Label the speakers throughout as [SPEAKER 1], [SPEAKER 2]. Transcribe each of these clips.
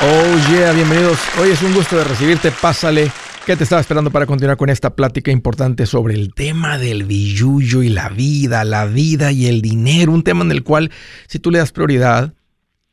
[SPEAKER 1] Oh yeah, bienvenidos. Hoy es un gusto de recibirte. Pásale. ¿Qué te estaba esperando para continuar con esta plática importante sobre el tema del billuyo y la vida, la vida y el dinero? Un tema en el cual, si tú le das prioridad,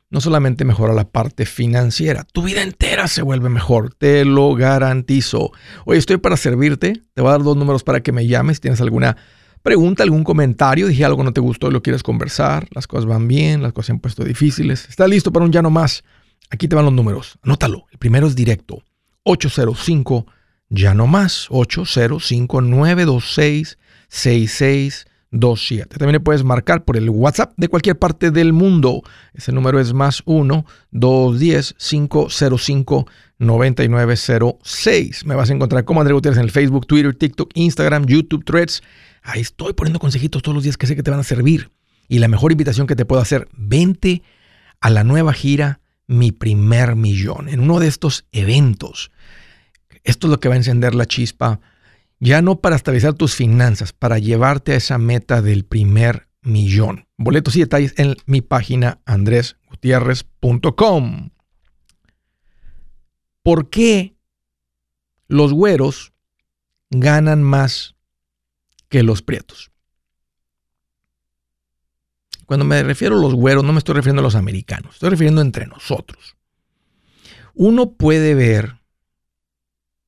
[SPEAKER 1] no solamente mejora la parte financiera, tu vida entera se vuelve mejor, te lo garantizo. Hoy estoy para servirte, te voy a dar dos números para que me llames, si tienes alguna pregunta, algún comentario, dije algo no te gustó y lo quieres conversar, las cosas van bien, las cosas se han puesto difíciles, ¿estás listo para un ya no más? Aquí te van los números. Anótalo. El primero es directo. 805 ya no más. 805 926 6627. También le puedes marcar por el WhatsApp de cualquier parte del mundo. Ese número es más 1 210 505 9906. Me vas a encontrar como André Gutiérrez en el Facebook, Twitter, TikTok, Instagram, YouTube, Threads. Ahí estoy poniendo consejitos todos los días que sé que te van a servir. Y la mejor invitación que te puedo hacer, vente a la nueva gira mi primer millón, en uno de estos eventos. Esto es lo que va a encender la chispa, ya no para estabilizar tus finanzas, para llevarte a esa meta del primer millón. Boletos y detalles en mi página andresgutierrez.com. ¿Por qué los güeros ganan más que los prietos? Cuando me refiero a los güeros, no me estoy refiriendo a los americanos, estoy refiriendo entre nosotros. Uno puede ver,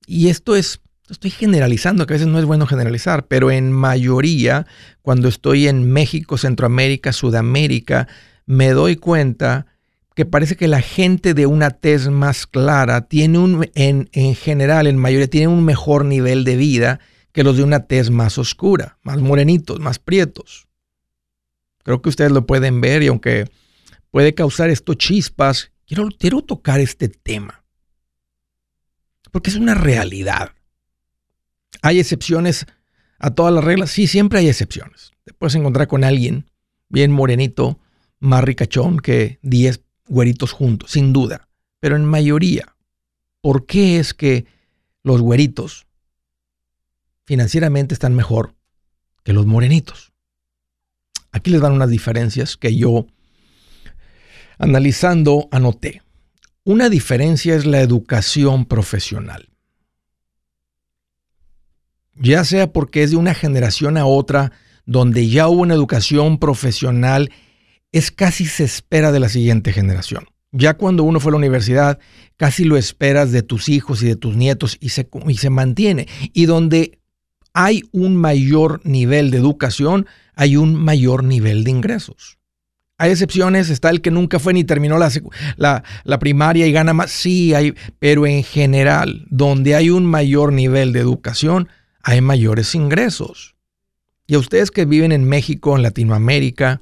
[SPEAKER 1] y esto es, estoy generalizando, que a veces no es bueno generalizar, pero en mayoría, cuando estoy en México, Centroamérica, Sudamérica, me doy cuenta que parece que la gente de una tez más clara tiene un, en, en general, en mayoría, tiene un mejor nivel de vida que los de una tez más oscura, más morenitos, más prietos. Creo que ustedes lo pueden ver y aunque puede causar esto chispas, quiero, quiero tocar este tema. Porque es una realidad. ¿Hay excepciones a todas las reglas? Sí, siempre hay excepciones. Te puedes encontrar con alguien bien morenito, más ricachón que 10 güeritos juntos, sin duda. Pero en mayoría, ¿por qué es que los güeritos financieramente están mejor que los morenitos? Aquí les dan unas diferencias que yo, analizando, anoté. Una diferencia es la educación profesional. Ya sea porque es de una generación a otra, donde ya hubo una educación profesional, es casi se espera de la siguiente generación. Ya cuando uno fue a la universidad, casi lo esperas de tus hijos y de tus nietos y se, y se mantiene. Y donde hay un mayor nivel de educación, hay un mayor nivel de ingresos. Hay excepciones, está el que nunca fue ni terminó la, la, primaria y gana más. Sí, hay, pero en general, donde hay un mayor nivel de educación, hay mayores ingresos. Y a ustedes que viven en México, en Latinoamérica,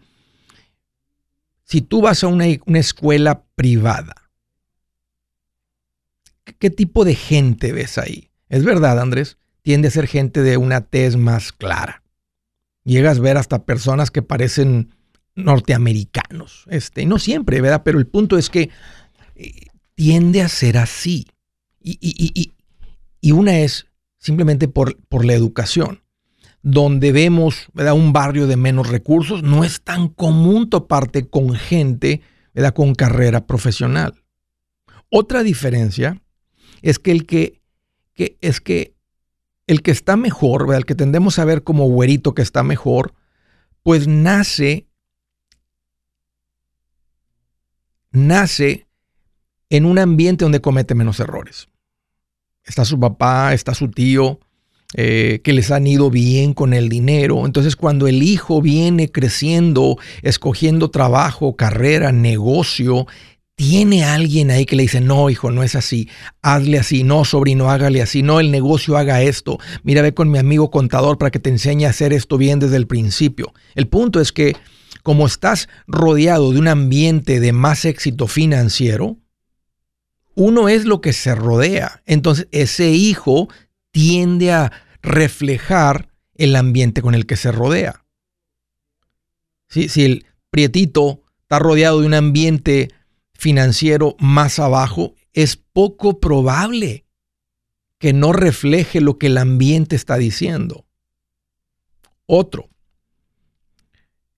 [SPEAKER 1] si tú vas a una, una escuela privada, ¿qué tipo de gente ves ahí? Es verdad, Andrés, tiende a ser gente de una tez más clara llegas a ver hasta personas que parecen norteamericanos. Este, no siempre, ¿verdad? Pero el punto es que eh, tiende a ser así. Y, y, y, una es simplemente por, por, la educación. Donde vemos ¿verdad? un barrio de menos recursos, no es tan común toparte con gente ¿verdad? con carrera profesional. Otra diferencia es que el que, que es que el que está mejor, el que tendemos a ver como güerito que está mejor, pues nace, nace en un ambiente donde comete menos errores. Está su papá, está su tío, eh, que les han ido bien con el dinero. Entonces cuando el hijo viene creciendo, escogiendo trabajo, carrera, negocio, tiene alguien ahí que le dice, no, hijo, no es así, hazle así, no, sobrino, hágale así, no, el negocio haga esto, mira, ve con mi amigo contador para que te enseñe a hacer esto bien desde el principio. El punto es que como estás rodeado de un ambiente de más éxito financiero, uno es lo que se rodea. Entonces ese hijo tiende a reflejar el ambiente con el que se rodea. Si el prietito está rodeado de un ambiente financiero más abajo, es poco probable que no refleje lo que el ambiente está diciendo. Otro,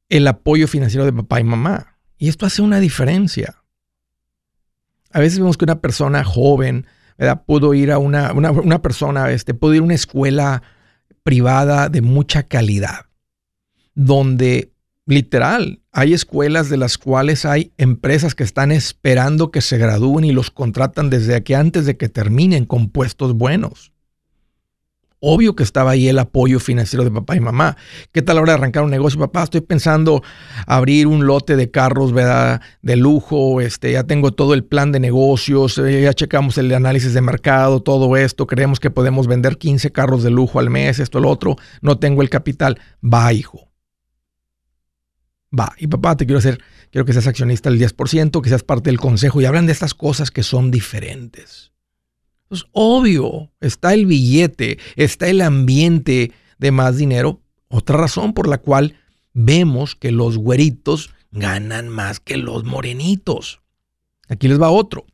[SPEAKER 1] el apoyo financiero de papá y mamá. Y esto hace una diferencia. A veces vemos que una persona joven. Pudo ir a una, una, persona, este, pudo ir a una escuela privada de mucha calidad, donde literal hay escuelas de las cuales hay empresas que están esperando que se gradúen y los contratan desde aquí antes de que terminen con puestos buenos. Obvio que estaba ahí el apoyo financiero de papá y mamá. ¿Qué tal a la hora de arrancar un negocio? Papá, estoy pensando abrir un lote de carros. De lujo, este, ya tengo todo el plan de negocios, eh, ya checamos el análisis de mercado, todo esto, creemos que podemos vender 15 carros de lujo al mes, esto, lo otro, no tengo el capital. Va, hijo. Va, y papá, te quiero hacer, quiero que seas accionista del 10%, que seas parte del consejo y hablan de estas cosas que son diferentes. Pues obvio, está el billete, está el ambiente de más dinero. Otra razón por la cual vemos que los güeritos ganan más que los morenitos. Aquí les va otro.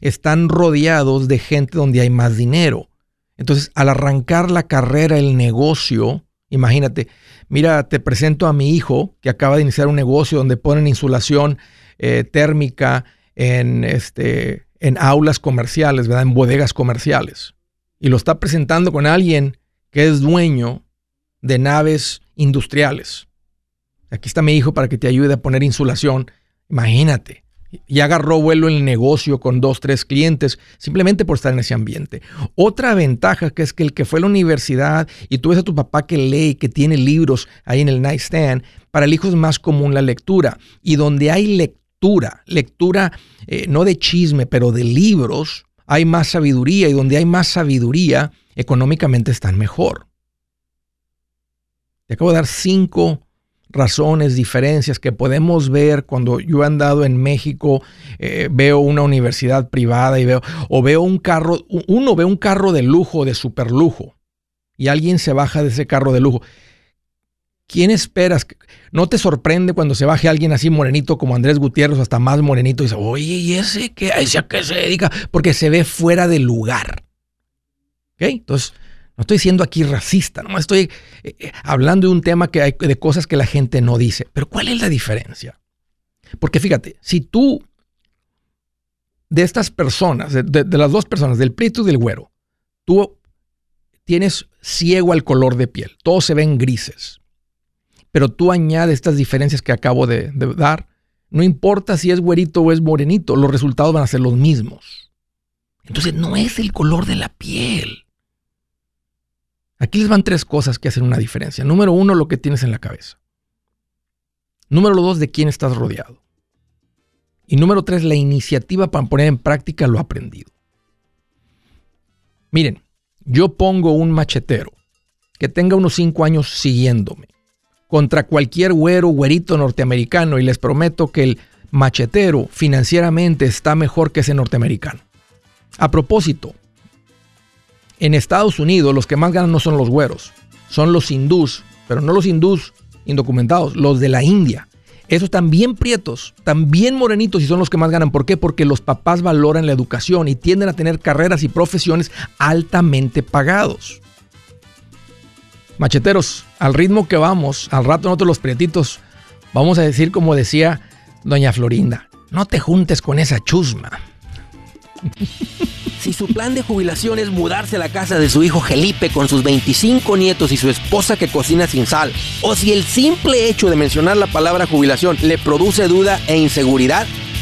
[SPEAKER 1] Están rodeados de gente donde hay más dinero. Entonces, al arrancar la carrera, el negocio, imagínate, mira, te presento a mi hijo que acaba de iniciar un negocio donde ponen insulación eh, térmica en, este, en aulas comerciales, ¿verdad? En bodegas comerciales. Y lo está presentando con alguien que es dueño de naves industriales. Aquí está mi hijo para que te ayude a poner insulación. Imagínate. Y agarró vuelo el negocio con dos, tres clientes, simplemente por estar en ese ambiente. Otra ventaja que es que el que fue a la universidad y tú ves a tu papá que lee, que tiene libros ahí en el nightstand, para el hijo es más común la lectura. Y donde hay lectura, lectura, lectura eh, no de chisme, pero de libros, hay más sabiduría y donde hay más sabiduría, económicamente están mejor. Te acabo de dar cinco razones, diferencias que podemos ver cuando yo he andado en México, eh, veo una universidad privada y veo, o veo un carro, uno ve un carro de lujo, de super lujo, y alguien se baja de ese carro de lujo. ¿Quién esperas? ¿No te sorprende cuando se baje alguien así morenito como Andrés Gutiérrez, hasta más morenito, y dice, oye, ¿y ese qué, ese a qué se dedica? Porque se ve fuera de lugar. ¿Ok? Entonces, no estoy siendo aquí racista, no estoy eh, eh, hablando de un tema que hay, de cosas que la gente no dice. Pero ¿cuál es la diferencia? Porque fíjate, si tú, de estas personas, de, las dos personas, del prieto y del güero, tú tienes ciego al color de piel, todos se ven grises pero tú añades estas diferencias que acabo de, dar. No importa si es güerito o es morenito, los resultados van a ser los mismos. Entonces no es el color de la piel. Aquí les van tres cosas que hacen una diferencia. Número uno, lo que tienes en la cabeza. Número dos, de quién estás rodeado. Y número tres, la iniciativa para poner en práctica lo aprendido. Miren, yo pongo un machetero que tenga unos cinco años siguiéndome contra cualquier güero, güerito norteamericano y les prometo que el machetero financieramente está mejor que ese norteamericano. A propósito, en Estados Unidos los que más ganan no son los güeros, son los hindús, pero no los hindús indocumentados, los de la India. Esos también prietos, también morenitos y son los que más ganan. ¿Por qué? Porque los papás valoran la educación y tienden a tener carreras y profesiones altamente pagados. Macheteros, al ritmo que vamos, al rato nosotros los prietitos, vamos a decir como decía doña Florinda, no te juntes con esa chusma.
[SPEAKER 2] Si su plan de jubilación es mudarse a la casa de su hijo Felipe con sus 25 nietos y su esposa que cocina sin sal, o si el simple hecho de mencionar la palabra jubilación le produce duda e inseguridad,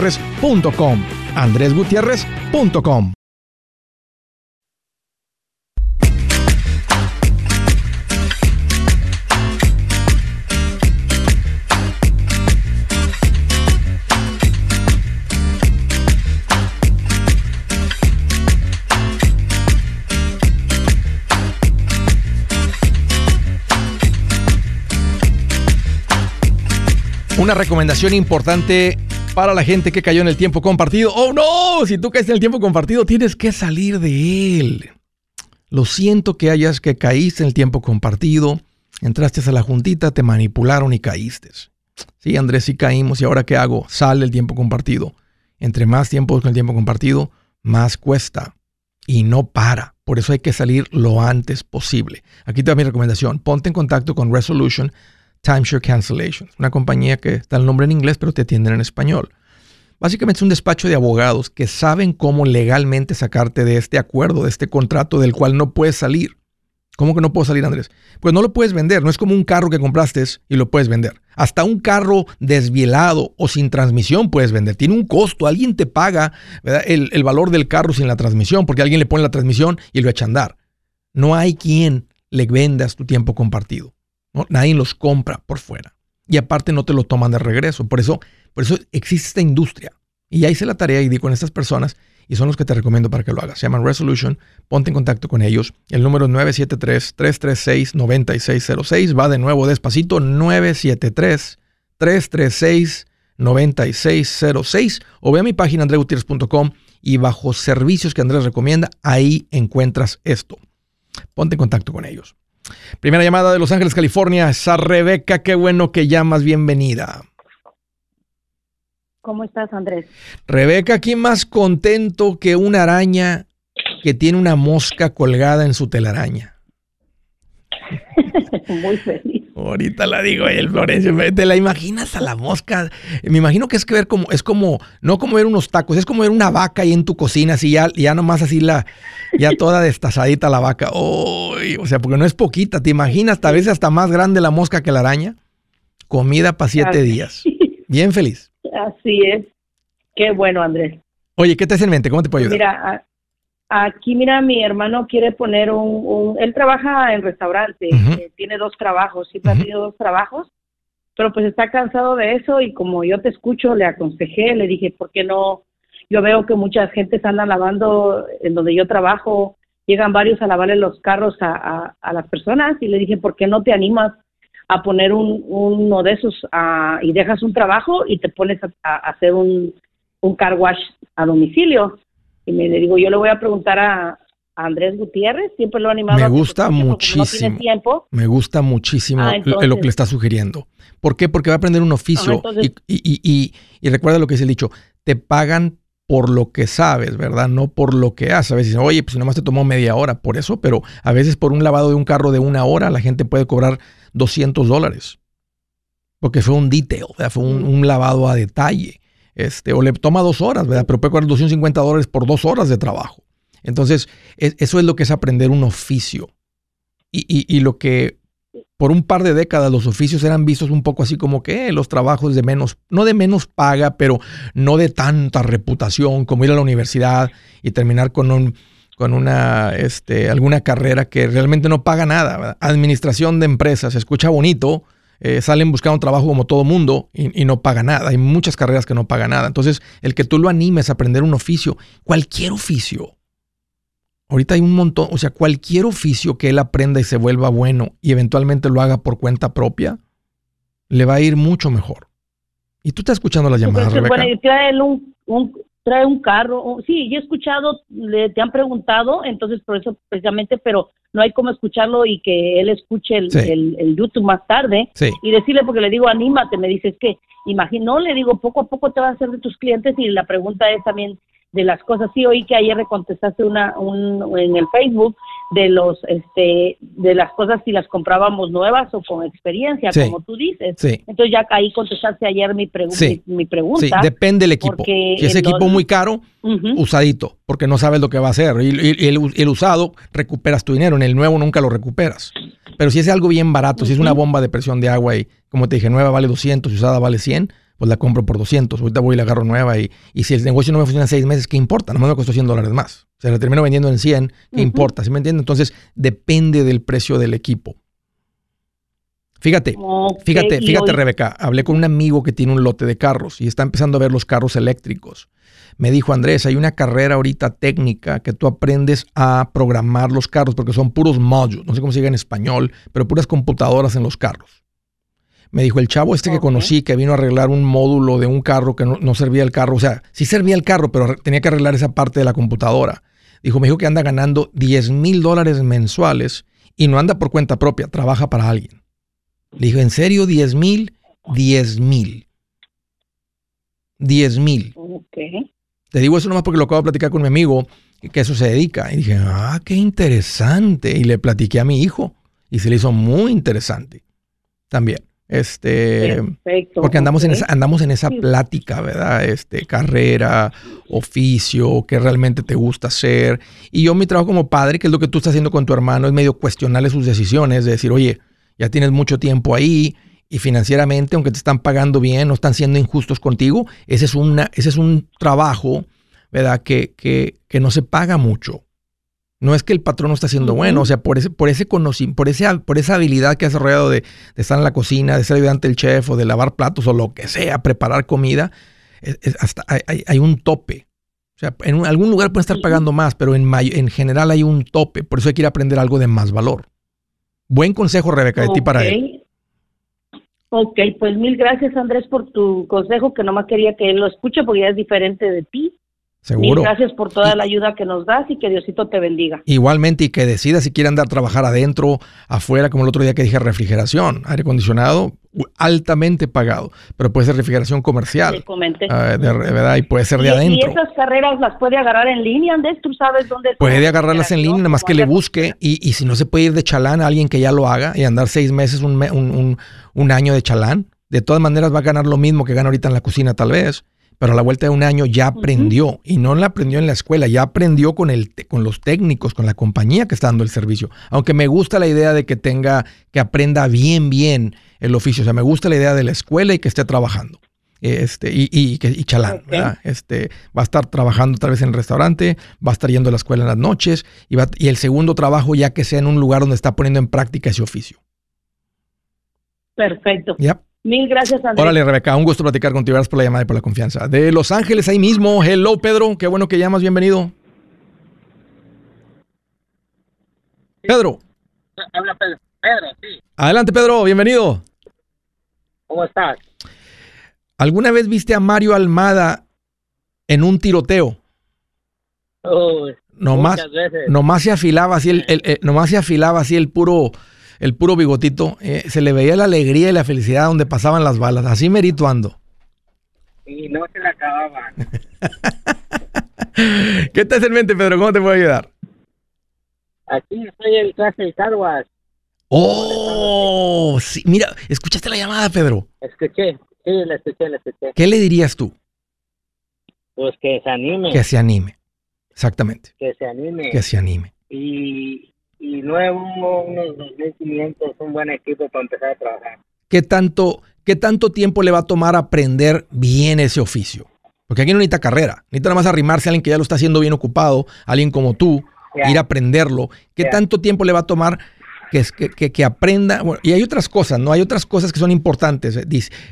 [SPEAKER 1] andresgutierrez.com. andresgutierrez.com. Una recomendación importante para la gente que cayó en el tiempo compartido. Oh no, si tú caíste en el tiempo compartido, tienes que salir de él. Lo siento que hayas que caíste en el tiempo compartido, entraste a la juntita, te manipularon y caíste. Sí, Andrés, sí caímos y ahora qué hago? Sale el tiempo compartido. Entre más tiempo con el tiempo compartido, más cuesta y no para. Por eso hay que salir lo antes posible. Aquí te da mi recomendación. Ponte en contacto con Resolution Timeshare Cancellation, una compañía que está el nombre en inglés pero te atienden en español. Básicamente es un despacho de abogados que saben cómo legalmente sacarte de este acuerdo, de este contrato del cual no puedes salir. ¿Cómo que no puedo salir, Andrés? Pues no lo puedes vender, no es como un carro que compraste y lo puedes vender. Hasta un carro desvielado o sin transmisión puedes vender. Tiene un costo, alguien te paga El, el, valor del carro sin la transmisión porque alguien le pone la transmisión y lo echa a andar. No hay quien le vendas tu tiempo compartido. Nadie los compra por fuera. Y aparte no te lo toman de regreso. Por eso, por eso existe esta industria. Y ya hice la tarea y di con estas personas y son los que te recomiendo para que lo hagas. Se llaman Resolution. Ponte en contacto con ellos. El número es 973-336-9606. Va de nuevo despacito. 973-336-9606. O ve a mi página andregutierrez.com y bajo servicios que Andrés recomienda, ahí encuentras esto. Ponte en contacto con ellos. Primera llamada de Los Ángeles, California. Esa Rebeca, qué bueno que llamas. Bienvenida.
[SPEAKER 3] ¿Cómo estás, Andrés?
[SPEAKER 1] Rebeca, aquí más contento que una araña que tiene una mosca colgada en su telaraña.
[SPEAKER 3] Muy feliz.
[SPEAKER 1] Ahorita la digo, el Florencio, ¿te la imaginas a la mosca? Me imagino que es que ver como, es como, no como ver unos tacos, es como ver una vaca ahí en tu cocina, así ya, ya nomás así la, ya toda destazadita la vaca. o sea, porque no es poquita, ¿te imaginas? Tal vez hasta más grande la mosca que la araña. Comida para siete días. Bien feliz.
[SPEAKER 3] Así es. Qué bueno, Andrés.
[SPEAKER 1] Oye, ¿qué te hace en mente? ¿Cómo te puedo ayudar?
[SPEAKER 3] Mira, Aquí, mira, mi hermano quiere poner un, él trabaja en restaurante, eh, tiene dos trabajos, sí, ha tenido dos trabajos, pero pues está cansado de eso y como yo te escucho, le aconsejé, le dije, ¿por qué no? Yo veo que mucha gente andan lavando en donde yo trabajo, llegan varios a lavarle los carros a, a, las personas y le dije, ¿por qué no te animas a poner un, uno de esos y dejas un trabajo y te pones a, hacer un, un car wash a domicilio? Y me digo, yo le voy a preguntar a, Andrés Gutiérrez, siempre lo he animado.
[SPEAKER 1] Me gusta muchísimo. Me gusta muchísimo ah, lo que le está sugiriendo. ¿Por qué? Porque va a aprender un oficio. y, y, y, recuerda lo que es el dicho, te pagan por lo que sabes, ¿verdad? No por lo que haces. A veces dicen, oye, pues si nomás te tomó media hora, por eso, pero a veces por un lavado de un carro de una hora la gente puede cobrar 200 dólares. Porque fue un detail, fue un, un lavado a detalle. Este, o le toma dos horas, ¿verdad? Pero puede cobrar 250 dólares por dos horas de trabajo. Entonces, eso es lo que es aprender un oficio. Y, lo que por un par de décadas los oficios eran vistos un poco así como que eh, los trabajos de menos, no de menos paga, pero no de tanta reputación como ir a la universidad y terminar con un con una este, alguna carrera que realmente no paga nada. Administración de empresas, se escucha bonito, eh, salen buscando un trabajo como todo mundo y, no paga nada. Hay muchas carreras que no pagan nada. Entonces, el que tú lo animes a aprender un oficio, cualquier oficio, ahorita hay un montón, o sea, cualquier oficio que él aprenda y se vuelva bueno y eventualmente lo haga por cuenta propia, le va a ir mucho mejor. Y tú estás escuchando las llamadas, Rebeca.
[SPEAKER 3] Bueno, un, trae un carro. Sí, yo he escuchado, le, te han preguntado, entonces por eso precisamente, pero no hay como escucharlo y que él escuche el, el, YouTube más tarde y decirle, porque le digo, anímate, me dices que, imagino, le digo, poco a poco te vas a hacer de tus clientes y la pregunta es también, de las cosas. Sí, oí que ayer le contestaste una, un, en el Facebook de los, este, de las cosas si las comprábamos nuevas o con experiencia, como tú dices. Entonces ya ahí contestaste ayer mi, mi, pregunta. Sí,
[SPEAKER 1] depende del equipo. Si es equipo muy caro, usadito, porque no sabes lo que va a hacer. Y, el, el, usado, recuperas tu dinero. En el nuevo nunca lo recuperas. Pero si es algo bien barato, si es una bomba de presión de agua y, como te dije, nueva vale 200 y usada vale 100, pues la compro por 200. Ahorita voy y la agarro nueva y, y si el negocio no me funciona en seis meses, ¿qué importa? Nomás me costó 100 dólares más. O sea, la termino vendiendo en 100, ¿qué importa? ¿Sí me entiendes? Entonces, depende del precio del equipo. Fíjate, fíjate, fíjate, Rebeca. Hablé con un amigo que tiene un lote de carros y está empezando a ver los carros eléctricos. Me dijo, Andrés, hay una carrera ahorita técnica que tú aprendes a programar los carros porque son puros modules, no sé cómo se diga en español, pero puras computadoras en los carros. Me dijo, el chavo este que conocí que vino a arreglar un módulo de un carro que no, servía el carro, o sea, sí servía el carro, pero tenía que arreglar esa parte de la computadora. Dijo, me dijo que anda ganando 10 mil dólares mensuales y no anda por cuenta propia, trabaja para alguien. Le dijo, ¿en serio 10 mil? 10 mil. 10 mil. Te digo eso nomás porque lo acabo de platicar con mi amigo, que eso se dedica. Y dije, ah, qué interesante. Y le platiqué a mi hijo y se le hizo muy interesante también. Este, porque andamos en esa, andamos en esa plática, ¿verdad? Este, carrera, oficio, qué realmente te gusta hacer. Y yo mi trabajo como padre, que es lo que tú estás haciendo con tu hermano, es medio cuestionarle sus decisiones, de decir, oye, ya tienes mucho tiempo ahí y financieramente, aunque te están pagando bien, no están siendo injustos contigo, ese es, una, ese es un trabajo, ¿verdad? Que, que, que no se paga mucho. No es que el patrón no está haciendo bueno, o sea, por ese, por ese conocimiento, por, ese, por esa habilidad que has desarrollado de, estar en la cocina, de ser ayudante del chef o de lavar platos o lo que sea, preparar comida, hasta hay, un tope. O sea, en algún lugar pueden estar pagando más, pero en, en general hay un tope. Por eso hay que ir a aprender algo de más valor. Buen consejo, Rebeca, de ti para él.
[SPEAKER 3] Ok, pues mil gracias Andrés por tu consejo, que nomás quería que él lo escuche porque ya es diferente de ti.
[SPEAKER 1] Seguro.
[SPEAKER 3] gracias por toda la ayuda que nos das y que Diosito te bendiga.
[SPEAKER 1] Igualmente, y que decida si quiere andar a trabajar adentro, afuera, como el otro día que dije, refrigeración, aire acondicionado, altamente pagado, pero puede ser refrigeración comercial.
[SPEAKER 3] Ah,
[SPEAKER 1] de, verdad, y puede ser de adentro.
[SPEAKER 3] ¿Y esas carreras las puede agarrar en línea, Andrés? ¿Tú sabes dónde?
[SPEAKER 1] Puede agarrarlas en línea, nada más que le busque, y, y, si no se puede ir de chalán a alguien que ya lo haga y andar seis meses, un, un, un, un año de chalán, de todas maneras va a ganar lo mismo que gana ahorita en la cocina tal vez pero a la vuelta de un año ya aprendió y no la aprendió en la escuela, ya aprendió con, el, con los técnicos, con la compañía que está dando el servicio. Aunque me gusta la idea de que tenga, que aprenda bien, bien el oficio. O sea, me gusta la idea de la escuela y que esté trabajando. Este, y, y, y chalán, ¿verdad? Este, va a estar trabajando tal vez en el restaurante, va a estar yendo a la escuela en las noches y, va, y el segundo trabajo ya que sea en un lugar donde está poniendo en práctica ese oficio.
[SPEAKER 3] Perfecto.
[SPEAKER 1] Ya.
[SPEAKER 3] Mil gracias, Andrés.
[SPEAKER 1] Órale, Rebeca, un gusto platicar contigo. Gracias por la llamada y por la confianza. De Los Ángeles, ahí mismo. Hello, Pedro. Qué bueno que llamas. Bienvenido. Pedro.
[SPEAKER 4] Habla Pedro. Pedro, sí.
[SPEAKER 1] Adelante, Pedro. Bienvenido.
[SPEAKER 4] ¿Cómo estás?
[SPEAKER 1] ¿Alguna vez viste a Mario Almada en un tiroteo? nomás, nomás se afilaba así el, el, nomás se afilaba así el puro el puro bigotito, eh, se le veía la alegría y la felicidad donde pasaban las balas. Así merito ando.
[SPEAKER 4] Y no se le acababan.
[SPEAKER 1] ¿Qué hace en mente, Pedro? ¿Cómo te puedo ayudar?
[SPEAKER 4] Aquí estoy en clase de Carwas.
[SPEAKER 1] Oh, sí. Mira, ¿escuchaste la llamada, Pedro?
[SPEAKER 4] Escuché, sí, la escuché, la escuché.
[SPEAKER 1] ¿Qué le dirías tú?
[SPEAKER 4] Pues que se anime.
[SPEAKER 1] Que se anime, exactamente.
[SPEAKER 4] Que se anime.
[SPEAKER 1] Que se anime.
[SPEAKER 4] Y, y nuevo, unos 2.500, un buen equipo para empezar a trabajar.
[SPEAKER 1] ¿Qué tanto, ¿Qué tanto tiempo le va a tomar aprender bien ese oficio? Porque aquí no necesita carrera, necesita nada más arrimarse a alguien que ya lo está haciendo bien ocupado, alguien como tú, ir a aprenderlo. ¿Qué tanto tiempo le va a tomar que, que, que, aprenda? y hay otras cosas, ¿no? Hay otras cosas que son importantes. Eh,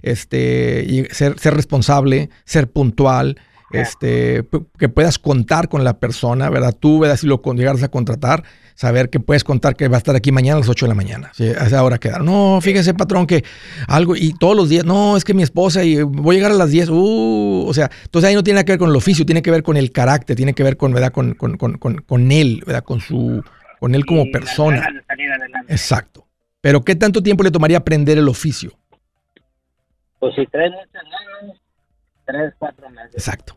[SPEAKER 1] este, ser, ser responsable, ser puntual, este, que puedas contar con la persona, ¿verdad? Tú, ¿verdad? Si lo llegaras a contratar, saber que puedes contar que va a estar aquí mañana a las 8 de la mañana. Si a esa hora quedar. No, fíjese, patrón, que algo, y todos los días, no, es que mi esposa, y voy a llegar a las 10, uh, o sea, entonces ahí no tiene que ver con el oficio, tiene que ver con el carácter, tiene que ver con, ¿verdad? Con, con, con, con él, ¿verdad? Con su, con él como persona. Exacto. Pero ¿qué tanto tiempo le tomaría aprender el oficio?
[SPEAKER 4] Pues si tres meses, tres, cuatro meses.
[SPEAKER 1] Exacto.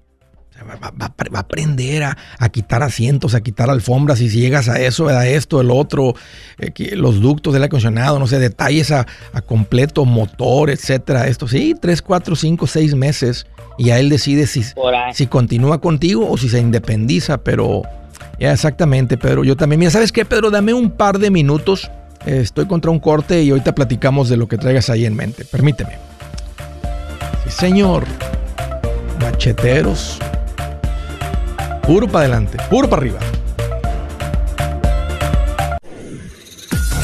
[SPEAKER 1] va, a aprender a, quitar asientos, a quitar alfombras y si llegas a eso, a esto, el otro, eh, los ductos del acondicionado, no sé, detalles a, completo, motor, etcétera. Esto sí, tres, cuatro, cinco, seis meses y a él decide si, si continúa contigo o si se independiza, pero ya exactamente, Pedro. Yo también. Mira, ¿sabes qué, Pedro? Dame un par de minutos. estoy contra un corte y ahorita platicamos de lo que traigas ahí en mente. Permíteme. Sí, señor. Macheteros. Puro para adelante, puro para arriba.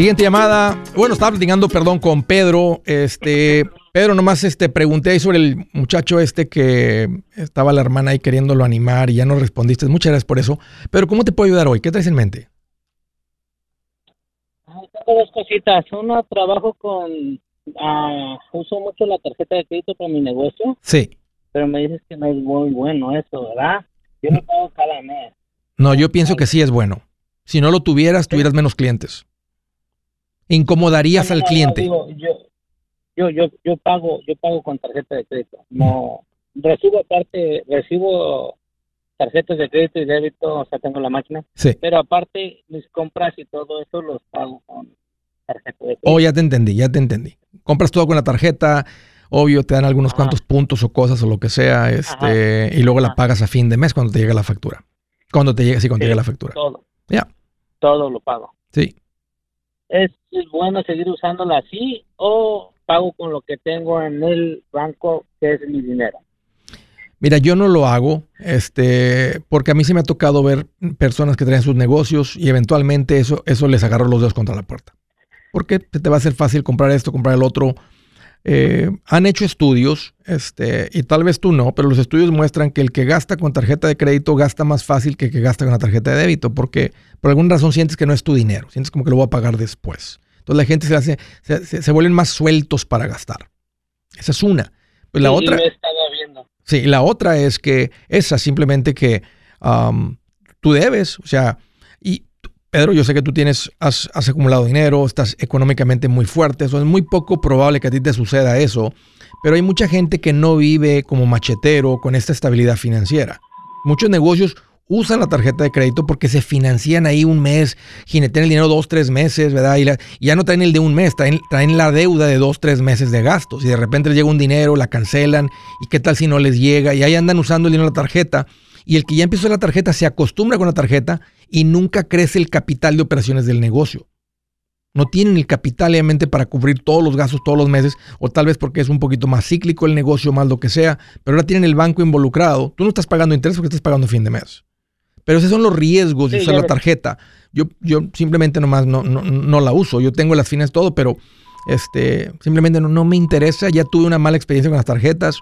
[SPEAKER 1] Siguiente llamada. Bueno, estaba platicando, perdón, con Pedro. Este, Pedro, nomás este, pregunté ahí sobre el muchacho este que estaba la hermana ahí queriéndolo animar y ya no respondiste. Muchas gracias por eso. Pero, ¿cómo te puedo ayudar hoy? ¿Qué traes en mente?
[SPEAKER 4] Ah, tengo dos cositas. Uno, trabajo con. Uh, uso mucho la tarjeta de crédito para mi negocio.
[SPEAKER 1] Sí.
[SPEAKER 4] Pero me dices que no es muy bueno eso, ¿verdad? Yo lo pago cada mes.
[SPEAKER 1] No, yo pienso que sí es bueno. Si no lo tuvieras, tuvieras menos clientes incomodarías al cliente?
[SPEAKER 4] yo, yo, yo, yo pago, yo pago con tarjeta de crédito. No recibo aparte, recibo tarjetas de crédito y débito, o sea, tengo la máquina.
[SPEAKER 1] Sí.
[SPEAKER 4] Pero aparte, mis compras y todo eso los pago con tarjeta de crédito.
[SPEAKER 1] Oh, ya te entendí, ya te entendí. Compras todo con la tarjeta, obvio, te dan algunos cuantos puntos o cosas o lo que sea, este, y luego la pagas a fin de mes cuando te llega la factura. Cuando te llega, sí, cuando te llega la factura.
[SPEAKER 4] Todo.
[SPEAKER 1] Ya.
[SPEAKER 4] Todo lo pago.
[SPEAKER 1] Sí.
[SPEAKER 4] ¿Es bueno seguir usándola así o pago con lo que tengo en el banco, que es mi dinero?
[SPEAKER 1] Mira, yo no lo hago, este, porque a mí sí me ha tocado ver personas que traen sus negocios y eventualmente eso, eso les agarra los dedos contra la puerta. Porque te va a ser fácil comprar esto, comprar el otro, eh, han hecho estudios, este, y tal vez tú no, pero los estudios muestran que el que gasta con tarjeta de crédito gasta más fácil que el que gasta con la tarjeta de débito, porque por alguna razón sientes que no es tu dinero, sientes como que lo voy a pagar después. Entonces la gente se hace, se, vuelven más sueltos para gastar. Esa es una. Pues la otra. Sí, la otra es que esa simplemente que tú debes, o sea, Pedro, yo sé que tú tienes, has, acumulado dinero, estás económicamente muy fuerte, es muy poco probable que a ti te suceda eso, pero hay mucha gente que no vive como machetero con esta estabilidad financiera. Muchos negocios usan la tarjeta de crédito porque se financian ahí un mes, jinetean el dinero dos, tres meses, ¿verdad? Y, ya no traen el de un mes, traen, traen, la deuda de dos, tres meses de gastos. Y de repente les llega un dinero, la cancelan, y qué tal si no les llega, y ahí andan usando el dinero de la tarjeta y el que ya empezó la tarjeta se acostumbra con la tarjeta y nunca crece el capital de operaciones del negocio. No tienen el capital obviamente para cubrir todos los gastos todos los meses, o tal vez porque es un poquito más cíclico el negocio, más lo que sea, pero ahora tienen el banco involucrado. Tú no estás pagando interés porque estás pagando fin de mes. Pero esos son los riesgos de usar la tarjeta. Yo, yo simplemente nomás no, no, no la uso. Yo tengo las fines todo, pero este, simplemente no, no, me interesa. Ya tuve una mala experiencia con las tarjetas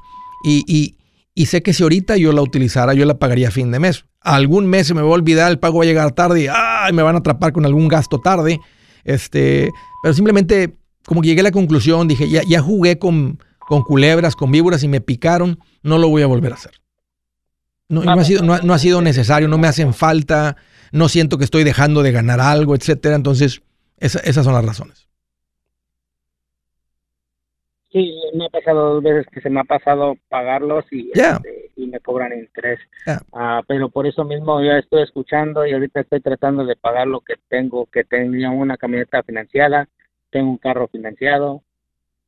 [SPEAKER 1] y, y, y, sé que si ahorita yo la utilizara, yo la pagaría a fin de mes. Algún mes se me va a olvidar, el pago va a llegar tarde y me van a atrapar con algún gasto tarde. Este, pero simplemente como que llegué a la conclusión, dije, ya, ya jugué con, con culebras, con víboras y me picaron, no lo voy a volver a hacer. No, ha sido, no, no, ha sido, necesario, no me hacen falta, no siento que estoy dejando de ganar algo, etcétera. Entonces, esa, esas son las razones.
[SPEAKER 4] Sí, me ha pasado dos veces que se me ha pasado pagarlos y,
[SPEAKER 1] yeah.
[SPEAKER 4] este, y me cobran interés.
[SPEAKER 1] Yeah.
[SPEAKER 4] Uh, pero por eso mismo ya estoy escuchando y ahorita estoy tratando de pagar lo que tengo, que tenía una camioneta financiada, tengo un carro financiado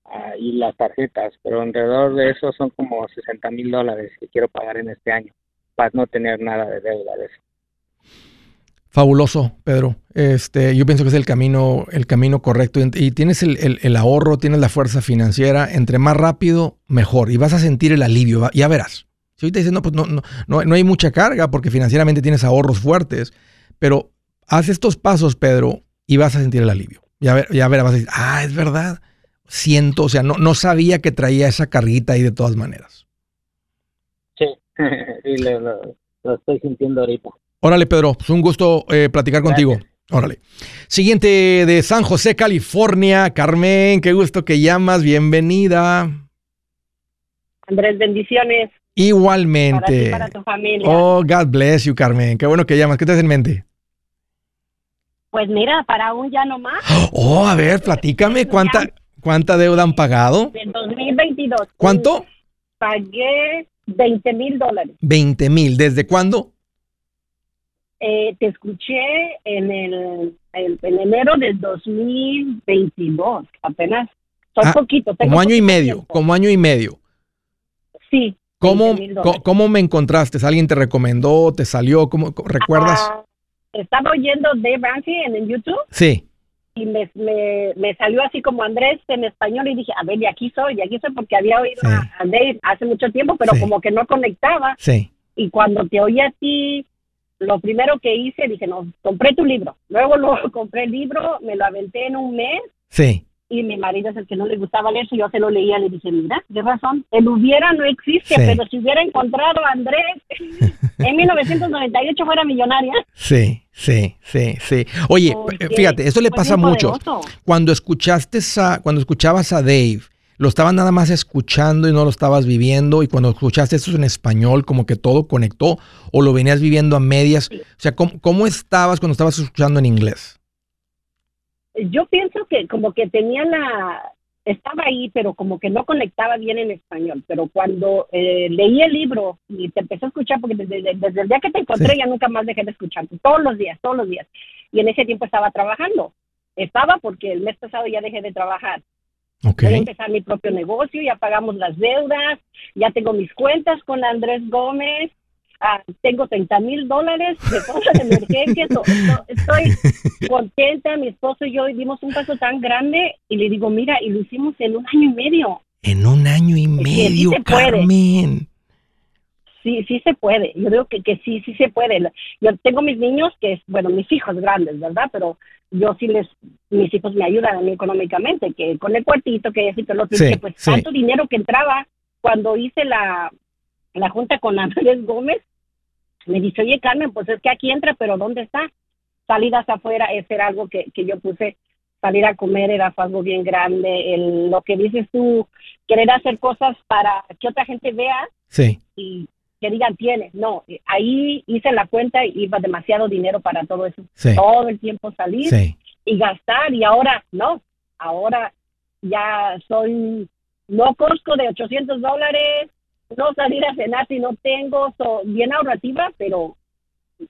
[SPEAKER 4] uh, y las tarjetas, pero alrededor de eso son como 60 mil dólares que quiero pagar en este año para no tener nada de deuda de eso.
[SPEAKER 1] Fabuloso, Pedro. Este, yo pienso que es el camino, el camino correcto. Y tienes el, el, el, ahorro, tienes la fuerza financiera. Entre más rápido, mejor. Y vas a sentir el alivio. Ya verás. Si ahorita dices, no, pues no, no, no, hay mucha carga porque financieramente tienes ahorros fuertes. Pero haz estos pasos, Pedro, y vas a sentir el alivio. Ya, ver, ya verás, vas a decir, ah, es verdad. Siento, o sea, no, no sabía que traía esa carguita ahí de todas maneras.
[SPEAKER 4] Sí, sí lo, lo, lo estoy sintiendo ahorita.
[SPEAKER 1] Órale, Pedro, es un gusto eh, platicar
[SPEAKER 4] Gracias.
[SPEAKER 1] contigo. Órale. Siguiente de San José, California. Carmen, qué gusto que llamas. Bienvenida.
[SPEAKER 5] Andrés, bendiciones.
[SPEAKER 1] Igualmente.
[SPEAKER 5] Para, ti, para tu familia.
[SPEAKER 1] Oh, God bless you, Carmen. Qué bueno que llamas. ¿Qué te hace en mente?
[SPEAKER 5] Pues mira, para un ya no más.
[SPEAKER 1] Oh, a ver, platícame. ¿Cuánta, cuánta deuda han pagado?
[SPEAKER 5] En 2022.
[SPEAKER 1] ¿Cuánto?
[SPEAKER 5] Pagué 20 mil dólares.
[SPEAKER 1] 20 mil. ¿Desde cuándo?
[SPEAKER 5] Eh, te escuché en el, el, en enero del 2022, apenas. Son
[SPEAKER 1] Ah,
[SPEAKER 5] poquito. tengo
[SPEAKER 1] Como año y medio.
[SPEAKER 5] tiempo.
[SPEAKER 1] Como año y medio.
[SPEAKER 5] Sí.
[SPEAKER 1] ¿Cómo,
[SPEAKER 5] 20,000 dólares.
[SPEAKER 1] co- ¿Cómo me encontraste? ¿Alguien te recomendó? ¿Te salió? ¿Cómo, ¿Recuerdas?
[SPEAKER 5] Ah, estaba oyendo Dave Ramsey en, en YouTube
[SPEAKER 1] Sí.
[SPEAKER 5] y me, me, me salió así como Andrés en español y dije, a ver, de aquí soy, de aquí soy porque había oído
[SPEAKER 1] Sí.
[SPEAKER 5] a, a Dave hace mucho tiempo, pero
[SPEAKER 1] Sí.
[SPEAKER 5] como que no conectaba.
[SPEAKER 1] Sí.
[SPEAKER 5] Y cuando te oí a ti, lo primero que hice, dije, no, compré tu libro. Luego lo compré el libro, me lo aventé en un mes
[SPEAKER 1] Sí.
[SPEAKER 5] y mi marido es el que no le gustaba leer, yo se lo leía, le dije, mira, de razón, el hubiera no existe,
[SPEAKER 1] Sí.
[SPEAKER 5] pero si hubiera encontrado a Andrés en 1998 fuera millonaria.
[SPEAKER 1] Sí, sí, sí, sí. Oye,
[SPEAKER 5] Porque
[SPEAKER 1] fíjate, eso le pasa mucho.
[SPEAKER 5] poderoso.
[SPEAKER 1] Cuando escuchaste a, cuando escuchabas a Dave, lo estabas nada más escuchando y no lo estabas viviendo, y cuando escuchaste eso en español, como que todo conectó, o lo venías viviendo a medias. O sea, ¿cómo, cómo estabas cuando estabas escuchando en inglés?
[SPEAKER 5] Yo pienso que como que tenía la, estaba ahí, pero como que no conectaba bien en español. Pero cuando eh, leí el libro y te empecé a escuchar, porque desde, desde el día que te encontré
[SPEAKER 1] Sí.
[SPEAKER 5] ya nunca más dejé de escucharte, todos los días, todos los días. Y en ese tiempo estaba trabajando. Estaba porque el mes pasado ya dejé de trabajar. Voy a empezar mi propio negocio, ya pagamos las deudas, ya tengo mis cuentas con Andrés Gómez, ah, tengo 30 mil dólares de cosas de emergencia, so- so- estoy contenta, mi esposo y yo dimos un paso tan grande y le digo, mira, y lo hicimos en un año y medio.
[SPEAKER 1] En un año y medio. Carmen.
[SPEAKER 5] Sí, sí se puede. Yo creo que, que sí, sí se puede. Yo tengo mis niños, que es, bueno, mis hijos grandes, ¿verdad? Pero yo sí les, mis hijos me ayudan a mí económicamente, que con el cuartito, que y todo lo otro,
[SPEAKER 1] Sí,
[SPEAKER 5] que pues
[SPEAKER 1] sí.
[SPEAKER 5] tanto dinero que entraba cuando hice la, la junta con Andrés Gómez, me dice, oye Carmen, pues es que aquí entra, pero ¿dónde está? Salidas afuera, ese era algo que, que yo puse, salir a comer era algo bien grande, el, lo que dices tú, querer hacer cosas para que otra gente vea
[SPEAKER 1] Sí,
[SPEAKER 5] y que digan tienes. No, eh, ahí hice la cuenta y iba demasiado dinero para todo eso.
[SPEAKER 1] sí,
[SPEAKER 5] Todo el tiempo salir
[SPEAKER 1] sí.
[SPEAKER 5] y gastar y ahora no, ahora ya soy no cosco de 800 dólares, no salir a cenar si no tengo, so, bien ahorrativa, pero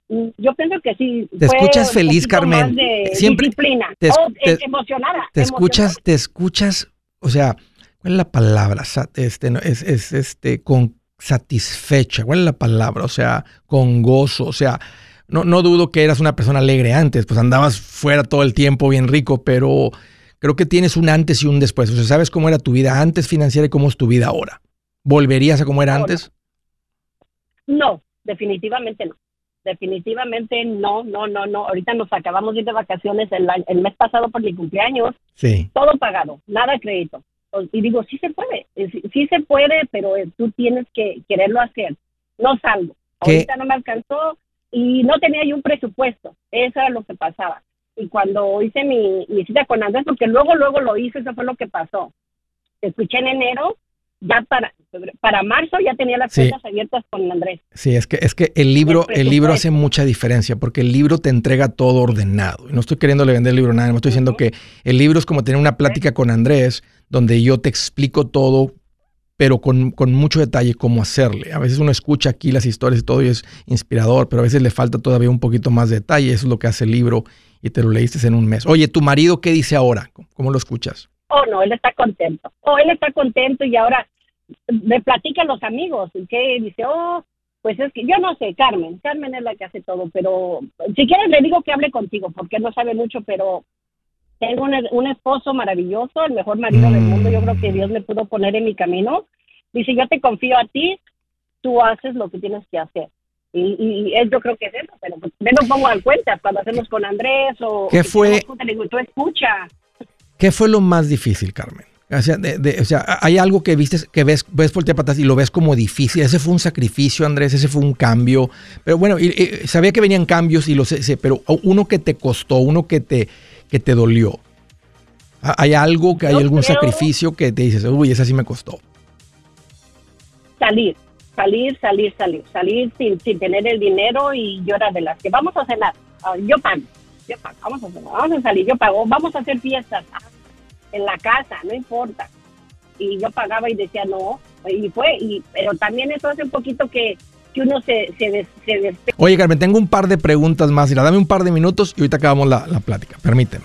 [SPEAKER 5] mm, yo pienso que sí.
[SPEAKER 1] Te escuchas feliz, Carmen. Siempre
[SPEAKER 5] disciplina.
[SPEAKER 1] te
[SPEAKER 5] Oh,
[SPEAKER 1] te-
[SPEAKER 5] eh, emocionada.
[SPEAKER 1] Te
[SPEAKER 5] emocionada.
[SPEAKER 1] escuchas, te escuchas, o sea, ¿cuál es la palabra? Este, no, es, es este, con satisfecha, ¿cuál es la palabra? O sea, con gozo, o sea, no, no dudo que eras una persona alegre antes, pues andabas fuera todo el tiempo bien rico, pero creo que tienes un antes y un después. O sea, ¿sabes cómo era tu vida antes financiera y cómo es tu vida ahora? ¿Volverías a como era antes?
[SPEAKER 5] No, definitivamente no. Definitivamente no, no, no, no. Ahorita nos acabamos de ir de vacaciones el, el mes pasado por mi cumpleaños.
[SPEAKER 1] Sí.
[SPEAKER 5] Todo pagado, nada crédito. Y digo, sí se puede, sí, se puede, pero eh, tú tienes que quererlo hacer. No salgo. Ahorita no me alcanzó y no tenía yo un presupuesto. Eso era lo que pasaba. Y cuando hice mi, mi cita con Andrés, porque luego, luego lo hice, eso fue lo que pasó. Escuché en enero ya para, para marzo ya tenía las cuentas abiertas con Andrés.
[SPEAKER 1] Sí, es que, es que el libro, el, libro hace mucha diferencia porque el libro te entrega todo ordenado. Y no estoy queriéndole vender el libro a nadie, me estoy diciendo que el libro es como tener una plática con Andrés donde yo te explico todo, pero con, con, mucho detalle cómo hacerle. A veces uno escucha aquí las historias y todo y es inspirador, pero a veces le falta todavía un poquito más de detalle. Eso es lo que hace el libro y te lo leíste en un mes. Oye, ¿tu marido qué dice ahora? ¿Cómo lo escuchas?
[SPEAKER 5] Oh no, él está contento, oh él está contento y ahora me platican los amigos, que dice, oh, pues es que yo no sé, Carmen, Carmen es la que hace todo, pero si quieres le digo que hable contigo, porque no sabe mucho, pero tengo un, esposo maravilloso, el mejor marido del mundo, yo creo que Dios me pudo poner en mi camino. Dice, yo te confío a ti, tú haces lo que tienes que hacer. Y, y, yo creo que es eso, pero pues, me lo pongo al cuenta cuando hacemos con Andrés o...
[SPEAKER 1] ¿Qué fue?
[SPEAKER 5] tú escucha.
[SPEAKER 1] ¿Qué fue lo más difícil, Carmen? O sea, o sea, hay algo que viste, que ves, ves por patas y lo ves como difícil. Ese fue un sacrificio, Andrés, ese fue un cambio. Pero bueno, sabía que venían cambios y lo sé, pero uno que te costó, uno que te, que te dolió. ¿Hay algo, que hay algún sacrificio que te dices, uy, ese sí me costó?
[SPEAKER 5] Salir, salir, salir, salir, salir sin, sin tener el dinero y yo era de las que vamos a cenar, ah, yo pago vamos a, vamos a salir, yo pago, vamos a hacer fiestas ah, en la casa, no importa. Y yo pagaba y decía no, y fue, y, pero también eso hace un poquito que, que uno se, se,
[SPEAKER 1] Oye, Carmen, tengo un par de preguntas más. Mira, dame un par de minutos y ahorita acabamos la, la plática. Permíteme.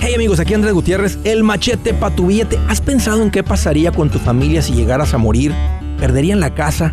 [SPEAKER 2] Hey amigos, aquí Andrés Gutiérrez, el machete para tu billete. ¿Has pensado en qué pasaría con tu familia si llegaras a morir? ¿Perderían la casa?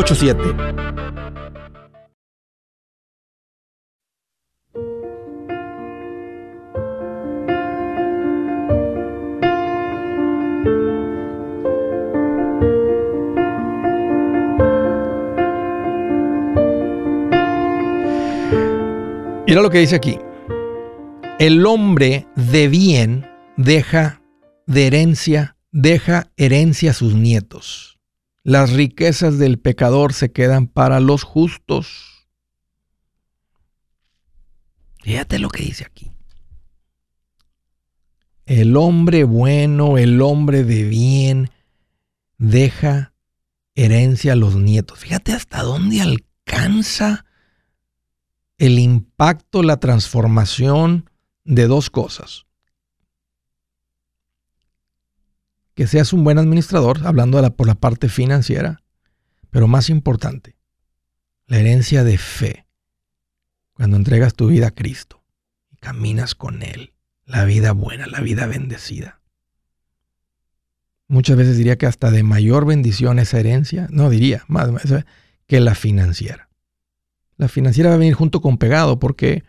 [SPEAKER 2] 844-748-8887.
[SPEAKER 1] Mira lo que dice aquí. El hombre de bien deja de herencia, deja herencia a sus nietos. Las riquezas del pecador se quedan para los justos. Fíjate lo que dice aquí. El hombre bueno, el hombre de bien, deja herencia a los nietos. Fíjate hasta dónde alcanza el impacto, la transformación de dos cosas. Que seas un buen administrador, hablando por la parte financiera, pero más importante, la herencia de fe. Cuando entregas tu vida a Cristo y caminas con Él, la vida buena, la vida bendecida. Muchas veces diría que hasta de mayor bendición esa herencia, no diría más que la financiera. La financiera va a venir junto con pegado porque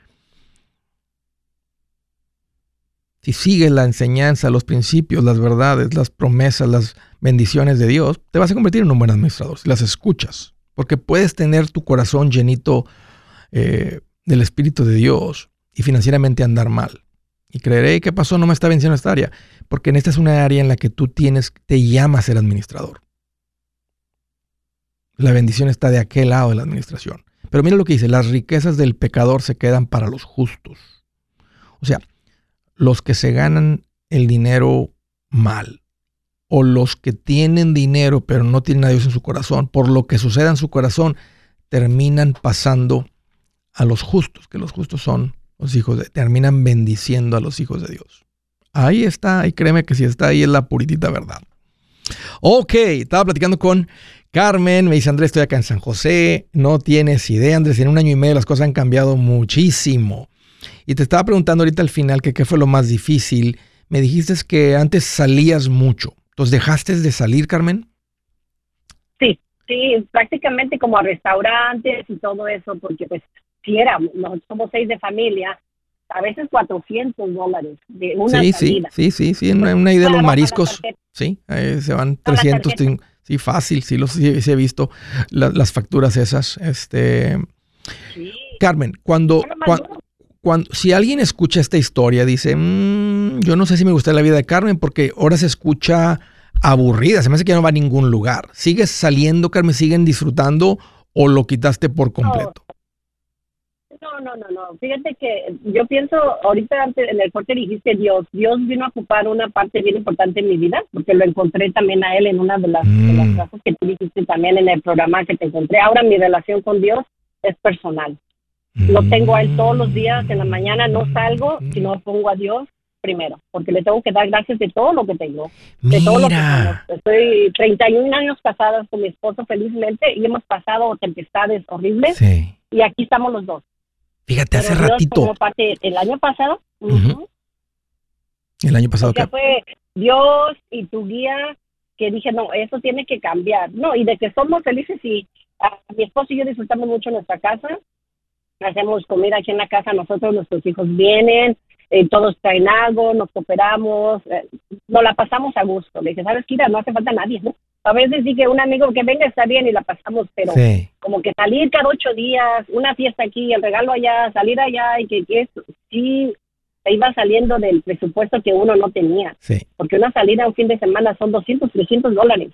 [SPEAKER 1] si sigues la enseñanza, los principios, las verdades, las promesas, las bendiciones de Dios, te vas a convertir en un buen administrador si las escuchas. Porque puedes tener tu corazón llenito eh, del Espíritu de Dios y financieramente andar mal. Y creeré, ¿qué pasó? No me está venciendo esta área. Porque en esta es una área en la que tú tienes, te llamas ser administrador. la bendición está de aquel lado de la administración. Pero mira lo que dice, las riquezas del pecador se quedan para los justos. O sea, los que se ganan el dinero mal o los que tienen dinero pero no tienen a Dios en su corazón, por lo que suceda en su corazón, terminan pasando a los justos, que los justos son los hijos de, terminan bendiciendo a los hijos de Dios. Ahí está, y créeme que si está ahí es la puritita verdad. Ok, estaba platicando con Carmen, me dice Andrés, estoy acá en San José, no tienes idea, Andrés, en un año y medio las cosas han cambiado muchísimo. Y te estaba preguntando ahorita al final que qué fue lo más difícil. Me dijiste que antes salías mucho. ¿Entonces dejaste de salir, Carmen?
[SPEAKER 5] Sí, sí, prácticamente como a restaurantes y todo eso, porque pues si era, somos seis de familia, a veces 400 dólares de una
[SPEAKER 1] sí,
[SPEAKER 5] salida.
[SPEAKER 1] Sí, sí, sí, una, una idea de los mariscos, sí, se van 300, Sí, fácil, sí, los, he visto las facturas esas. Este, Carmen, cuando, cuando, si alguien escucha esta historia, dice, mm, yo no sé si me gusta la vida de Carmen porque ahora se escucha aburrida, se me hace que no va a ningún lugar. ¿Sigues saliendo, Carmen? ¿Siguen disfrutando o lo quitaste por completo?
[SPEAKER 5] No, no, no, no. Fíjate que yo pienso, ahorita antes, en el corte dijiste Dios. Dios vino a ocupar una parte bien importante en mi vida, porque lo encontré también a Él en una de las, mm. cosas que tú dijiste también en el programa que te encontré. Ahora mi relación con Dios es personal. Lo tengo a Él todos los días. En la mañana no salgo, si no pongo a Dios primero, porque le tengo que dar gracias de todo lo que tengo, de todo lo que tengo. Estoy 31 años casada con mi esposo felizmente y hemos pasado tempestades horribles y aquí estamos los dos.
[SPEAKER 1] Fíjate, hace ratito.
[SPEAKER 5] el año pasado.
[SPEAKER 1] El año pasado.
[SPEAKER 5] O fue Dios y tu guía que dije, no, eso tiene que cambiar. No, y de que somos felices y mi esposo y yo disfrutamos mucho nuestra casa. Hacemos comida aquí en la casa, nosotros, nuestros hijos vienen, eh, todos traen algo, nos cooperamos, eh, nos la pasamos a gusto. Le dije, ¿sabes, Kira? No hace falta nadie, ¿no? A veces sí que un amigo que venga está bien y la pasamos, pero como que salir cada ocho días, una fiesta aquí, el regalo allá, salir allá y que, eso, sí se iba saliendo del presupuesto que uno no tenía. Porque una salida un fin de semana son 200, 300 dólares.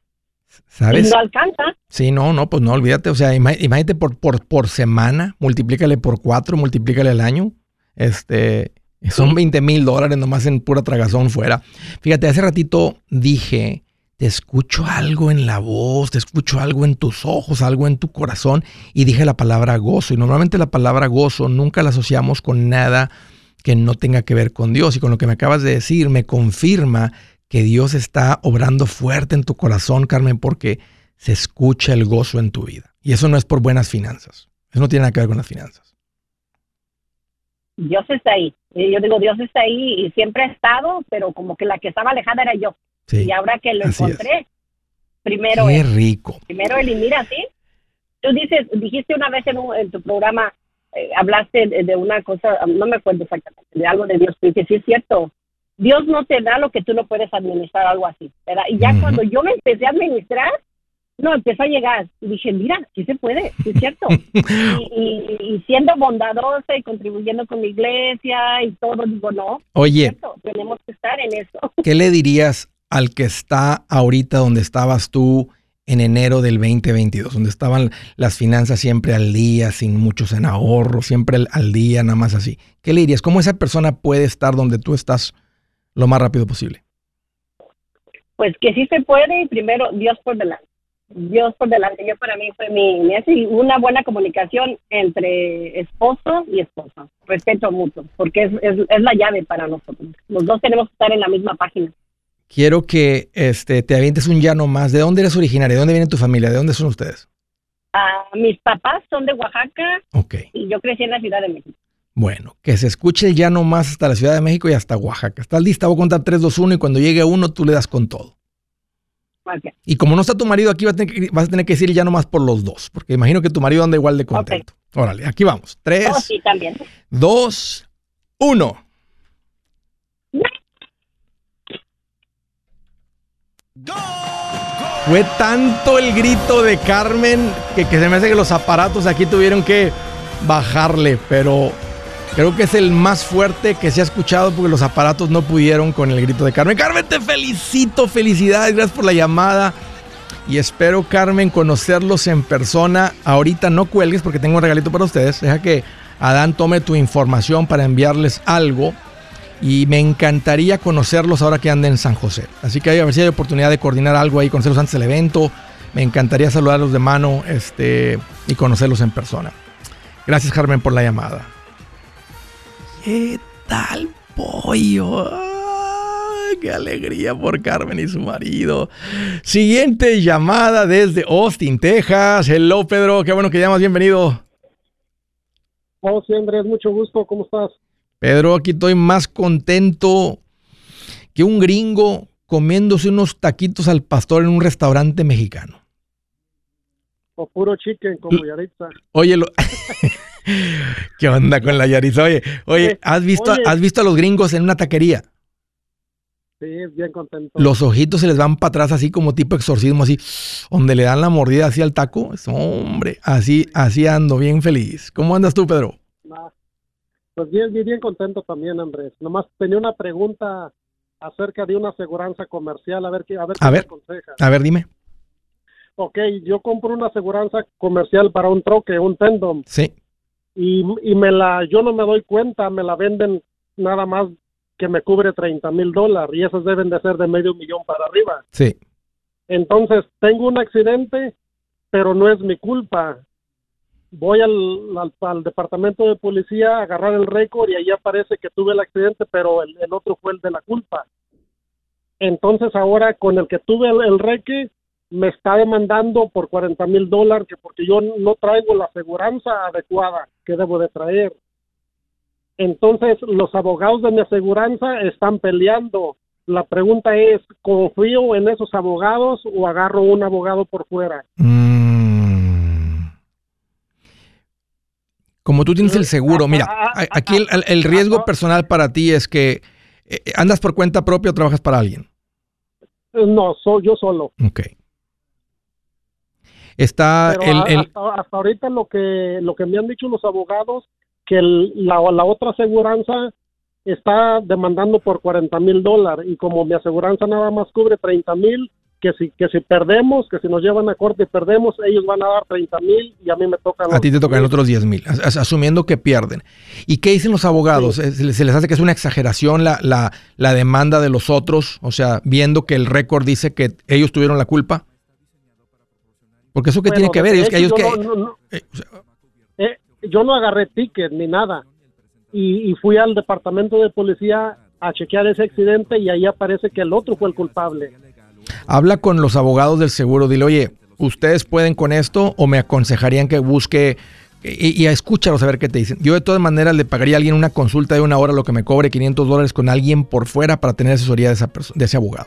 [SPEAKER 1] ¿Sabes?
[SPEAKER 5] Y no alcanza.
[SPEAKER 1] Sí, no, no, pues no, olvídate. O sea, imagínate por, por, por semana, multiplícale por cuatro, multiplícale al año. Este, son 20 mil dólares nomás en pura tragazón fuera. Fíjate, hace ratito dije te escucho algo en la voz, te escucho algo en tus ojos, algo en tu corazón y dije la palabra gozo. Y normalmente la palabra gozo nunca la asociamos con nada que no tenga que ver con Dios. Y con lo que me acabas de decir me confirma que Dios está obrando fuerte en tu corazón, Carmen, porque se escucha el gozo en tu vida. Y eso no es por buenas finanzas. Eso no tiene nada que ver con las finanzas.
[SPEAKER 5] Dios está ahí. Yo digo, Dios está ahí y siempre ha estado, pero como que la que estaba alejada era yo y ahora que lo encontré, primero
[SPEAKER 1] Qué rico.
[SPEAKER 5] Primero él y mira, ¿sí? Tú dices, dijiste una vez en, tu programa, eh, hablaste de, una cosa, no me acuerdo exactamente, de algo de Dios, que sí es cierto. Dios no te da lo que tú no puedes administrar, algo así, ¿verdad? Y ya cuando yo me empecé a administrar, no, empezó a llegar. Y dije, mira, sí se puede, sí es cierto. y, siendo bondadosa y contribuyendo con mi iglesia y todo, digo, no.
[SPEAKER 1] Oye,
[SPEAKER 5] tenemos que estar en eso.
[SPEAKER 1] ¿Qué le dirías al que está ahorita donde estabas tú en enero del 2022, donde estaban las finanzas siempre al día, sin muchos en ahorro, siempre al día, nada más así. ¿Qué le dirías? ¿Cómo esa persona puede estar donde tú estás lo más rápido posible?
[SPEAKER 5] Pues que sí se puede y primero Dios por delante. Dios por delante. Yo para mí fue mi, mi una buena comunicación entre esposo y esposa. Respeto mutuo, porque es, es, es la llave para nosotros. Los dos tenemos que estar en la misma página
[SPEAKER 1] quiero que este, te avientes un llano más. ¿De dónde eres originaria? ¿De dónde viene tu familia? ¿De dónde son ustedes?
[SPEAKER 5] Uh, mis papás son de Oaxaca.
[SPEAKER 1] Ok.
[SPEAKER 5] Y yo crecí en la Ciudad de México.
[SPEAKER 1] Bueno, que se escuche el llano más hasta la Ciudad de México y hasta Oaxaca. ¿Estás lista? Voy a contar 3, 2, 1 y cuando llegue uno tú le das con todo.
[SPEAKER 5] Okay.
[SPEAKER 1] Y como no está tu marido aquí, vas a, tener que, vas a tener que decir ya más por los dos, porque imagino que tu marido anda igual de contento. Órale, aquí vamos. 3, 2, 1. Fue tanto el grito de Carmen que, se me hace que los aparatos aquí tuvieron que bajarle, pero creo que es el más fuerte que se ha escuchado porque los aparatos no pudieron con el grito de Carmen. Carmen, te felicito, felicidades, gracias por la llamada. y espero, Carmen, conocerlos en persona. Ahorita no cuelgues porque tengo un regalito para ustedes. Deja que Adán tome tu información para enviarles algo. Y me encantaría conocerlos ahora que anden en San José. Así que a ver si hay oportunidad de coordinar algo ahí, conocerlos antes del evento. Me encantaría saludarlos de mano este, y conocerlos en persona. Gracias, Carmen, por la llamada. ¿Qué tal, pollo? qué alegría por Carmen y su marido. Siguiente llamada desde Austin, Texas. Hello, Pedro. Qué bueno que llamas. Bienvenido.
[SPEAKER 6] Oh, sí, Andrés. Mucho gusto. ¿Cómo estás?
[SPEAKER 1] Pedro, aquí estoy más contento que un gringo comiéndose unos taquitos al pastor en un restaurante mexicano.
[SPEAKER 6] O puro chicken como Yaritza.
[SPEAKER 1] Oye, ¿qué onda con la Yaritza? Oye, oye, ¿has visto, ¿has visto a los gringos en una taquería?
[SPEAKER 6] Sí, bien contento.
[SPEAKER 1] Los ojitos se les van para atrás así como tipo exorcismo, así, donde le dan la mordida así al taco. Hombre, así, así ando, bien feliz. ¿Cómo andas tú, Pedro?
[SPEAKER 6] pues bien, bien, bien contento también, Andrés. Nomás tenía una pregunta acerca de una aseguranza comercial, a ver qué, a ver,
[SPEAKER 1] a ver, A ver, dime.
[SPEAKER 6] Ok, yo compro una aseguranza comercial para un troque, un tendon.
[SPEAKER 1] Sí.
[SPEAKER 6] Y, y me la, yo no me doy cuenta, me la venden nada más que me cubre 30 mil dólares y esos deben de ser de medio millón para arriba.
[SPEAKER 1] Sí.
[SPEAKER 6] Entonces, tengo un accidente, pero no es mi culpa. Voy al, al, departamento de policía a agarrar el récord y ahí aparece que tuve el accidente, pero el, otro fue el de la culpa. Entonces, ahora con el que tuve el, el reque, me está demandando por 40 mil dólares porque yo no traigo la aseguranza adecuada que debo de traer. Entonces, los abogados de mi aseguranza están peleando. La pregunta es, ¿confío en esos abogados o agarro un abogado por fuera? Mm.
[SPEAKER 1] Como tú tienes el seguro, mira, ah, ah, ah, aquí el, riesgo personal para ti es que eh, andas por cuenta propia o trabajas para alguien.
[SPEAKER 6] No, soy yo solo.
[SPEAKER 1] Ok. Está el,
[SPEAKER 6] hasta, hasta, ahorita lo que lo que me han dicho los abogados que la, la otra aseguranza está demandando por 40 mil dólares y como mi aseguranza nada más cubre 30 mil, que si, que si perdemos, que si nos llevan a corte y perdemos, ellos van a dar 30 mil y a mí me tocan...
[SPEAKER 1] A ti te tocan otros 10 mil, asumiendo que pierden. ¿Y qué dicen los abogados? ¿Se les hace que es una exageración la, la, la demanda de los otros? O sea, viendo que el récord dice que ellos tuvieron la culpa. Porque eso que tiene que ver, ellos, ellos que... Eh,
[SPEAKER 6] yo no agarré ticket ni nada. Y, fui al departamento de policía a chequear ese accidente y ahí aparece que el otro fue el culpable.
[SPEAKER 1] Habla con los abogados del seguro, dile, oye, ¿ustedes pueden con esto o me aconsejarían que busque y, y escúchalos a ver qué te dicen? Yo de todas maneras le pagaría a alguien una consulta de una hora, lo que me cobre 500 dólares con alguien por fuera para tener asesoría de, esa de ese abogado.